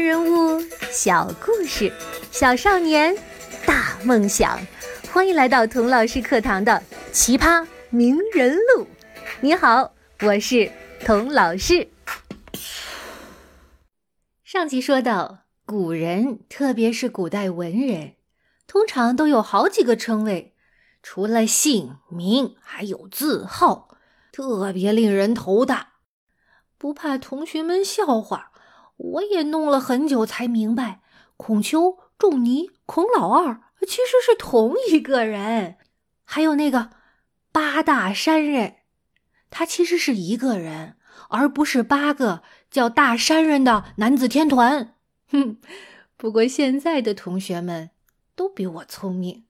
人物小故事，小少年大梦想。欢迎来到童老师课堂的《奇葩名人录》。你好，我是童老师。上集说到，古人，特别是古代文人，通常都有好几个称谓，除了姓名，还有字号，特别令人头大。不怕同学们笑话。我也弄了很久才明白，孔丘、仲尼、孔老二其实是同一个人。还有那个八大山人，他其实是一个人，而不是八个叫大山人的男子天团。哼，不过现在的同学们都比我聪明，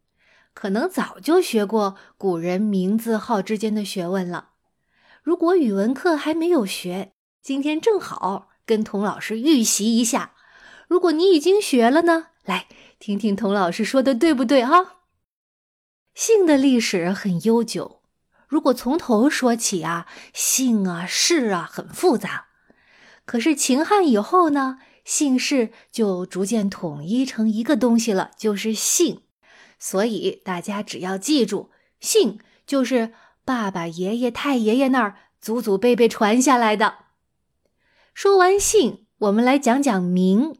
可能早就学过古人名字号之间的学问了。如果语文课还没有学，今天正好。跟童老师预习一下，如果你已经学了呢，来听听童老师说的对不对啊？姓的历史很悠久，如果从头说起啊，姓啊氏啊很复杂。可是秦汉以后呢，姓氏就逐渐统一成一个东西了，就是姓。所以大家只要记住，姓就是爸爸、爷爷、太爷爷那儿祖祖辈辈传下来的。说完姓，我们来讲讲名。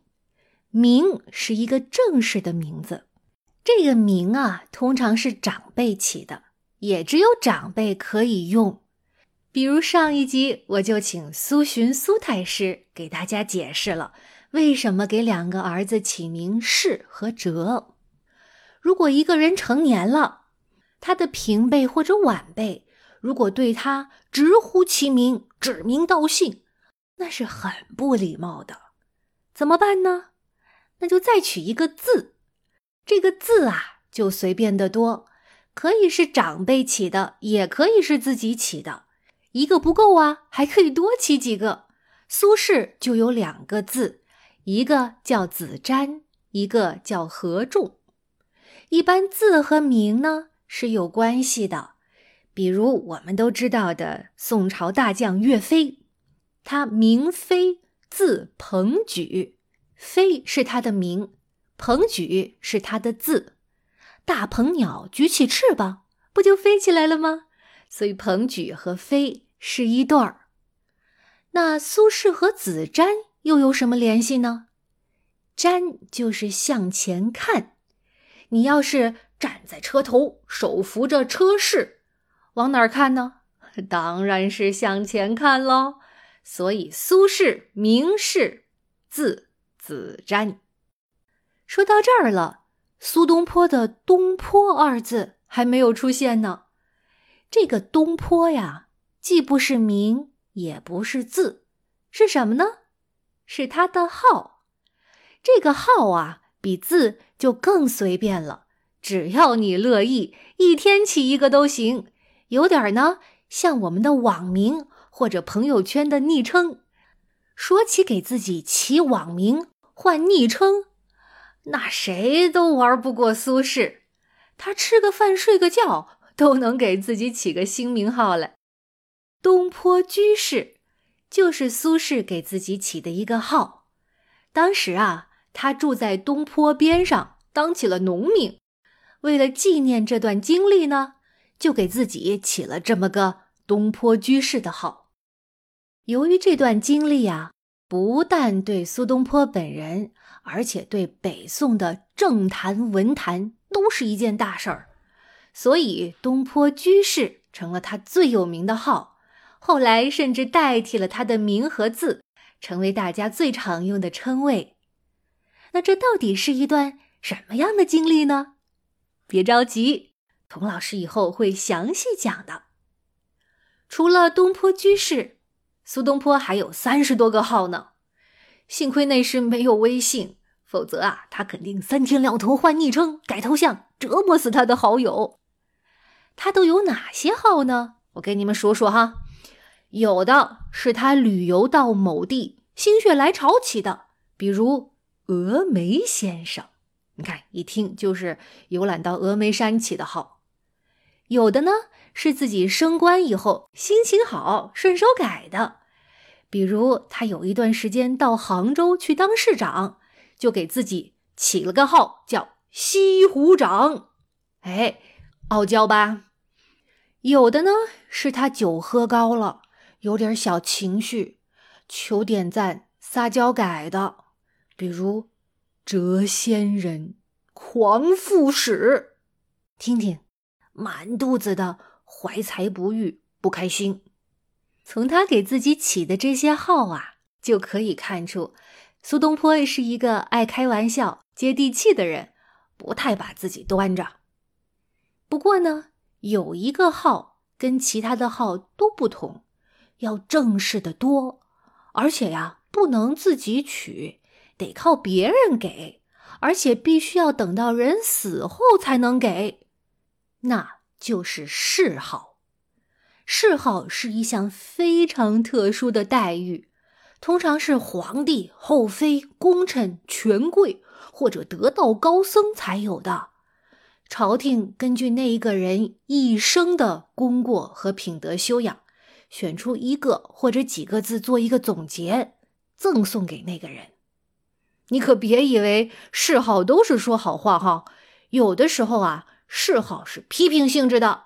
名是一个正式的名字，这个名啊，通常是长辈起的，也只有长辈可以用。比如上一集，我就请苏洵苏太师给大家解释了为什么给两个儿子起名世和哲。如果一个人成年了，他的平辈或者晚辈如果对他直呼其名，指名道姓。那是很不礼貌的，怎么办呢？那就再取一个字，这个字啊就随便的多，可以是长辈起的，也可以是自己起的，一个不够啊，还可以多起几个。苏轼就有两个字，一个叫子瞻，一个叫何仲。一般字和名呢是有关系的，比如我们都知道的宋朝大将岳飞。他名飞，字鹏举，飞是他的名，鹏举是他的字。大鹏鸟举起翅膀，不就飞起来了吗？所以鹏举和飞是一对儿。那苏轼和子瞻又有什么联系呢？瞻就是向前看，你要是站在车头，手扶着车室，往哪儿看呢？当然是向前看喽。所以苏轼名士，字子瞻。说到这儿了，苏东坡的“东坡”二字还没有出现呢。这个“东坡”呀，既不是名，也不是字，是什么呢？是他的号。这个号啊，比字就更随便了，只要你乐意，一天起一个都行。有点呢，像我们的网名。或者朋友圈的昵称，说起给自己起网名、换昵称，那谁都玩不过苏轼。他吃个饭、睡个觉都能给自己起个新名号来。东坡居士就是苏轼给自己起的一个号。当时啊，他住在东坡边上，当起了农民。为了纪念这段经历呢，就给自己起了这么个东坡居士的号。由于这段经历啊，不但对苏东坡本人，而且对北宋的政坛文坛都是一件大事儿，所以东坡居士成了他最有名的号。后来甚至代替了他的名和字，成为大家最常用的称谓。那这到底是一段什么样的经历呢？别着急，童老师以后会详细讲的。除了东坡居士。苏东坡还有三十多个号呢，幸亏那时没有微信，否则啊，他肯定三天两头换昵称、改头像，折磨死他的好友。他都有哪些号呢？我给你们说说哈。有的是他旅游到某地心血来潮起的，比如峨眉先生，你看一听就是游览到峨眉山起的号。有的呢是自己升官以后心情好，顺手改的。比如他有一段时间到杭州去当市长，就给自己起了个号叫西湖长。哎，傲娇吧？有的呢是他酒喝高了，有点小情绪，求点赞撒娇改的，比如谪仙人、狂副使。听听，满肚子的怀才不遇，不开心。从他给自己起的这些号啊，就可以看出，苏东坡是一个爱开玩笑、接地气的人，不太把自己端着。不过呢，有一个号跟其他的号都不同，要正式的多，而且呀，不能自己取，得靠别人给，而且必须要等到人死后才能给，那就是谥号。谥号是一项非常特殊的待遇，通常是皇帝、后妃、功臣、权贵或者得道高僧才有的。朝廷根据那一个人一生的功过和品德修养，选出一个或者几个字做一个总结，赠送给那个人。你可别以为谥号都是说好话哈，有的时候啊，谥号是批评性质的，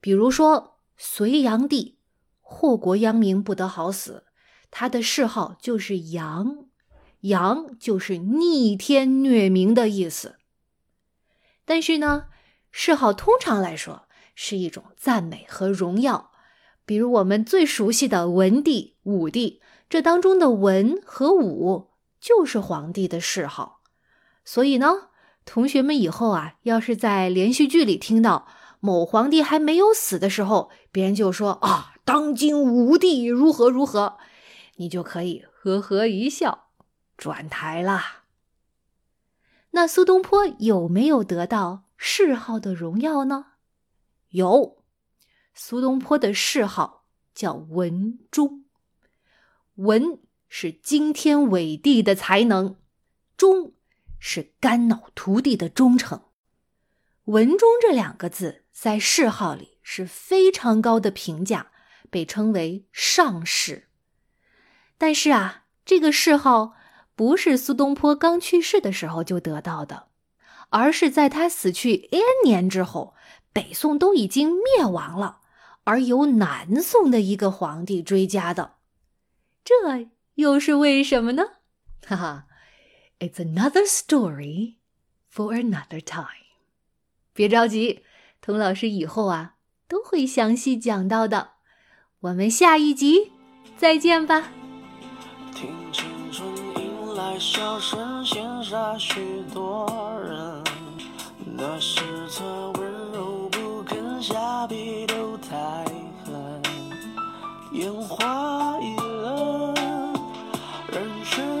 比如说。隋炀帝祸国殃民，不得好死。他的谥号就是炀，炀就是逆天虐民的意思。但是呢，谥号通常来说是一种赞美和荣耀。比如我们最熟悉的文帝、武帝，这当中的文和武就是皇帝的谥号。所以呢，同学们以后啊，要是在连续剧里听到。某皇帝还没有死的时候，别人就说啊，当今武帝如何如何，你就可以呵呵一笑，转台啦。那苏东坡有没有得到谥号的荣耀呢？有，苏东坡的谥号叫文忠。文是惊天伟地的才能，忠是肝脑涂地的忠诚。文忠这两个字。在谥号里是非常高的评价，被称为上士。但是啊，这个谥号不是苏东坡刚去世的时候就得到的，而是在他死去 N 年之后，北宋都已经灭亡了，而由南宋的一个皇帝追加的。这又是为什么呢？哈哈 It's another story for another time。别着急，童老师以后啊都会详细讲到的。我们下一集再见吧。听青春迎来笑声，许多人。那温柔不肯下笔，都太狠，烟花易冷，人生。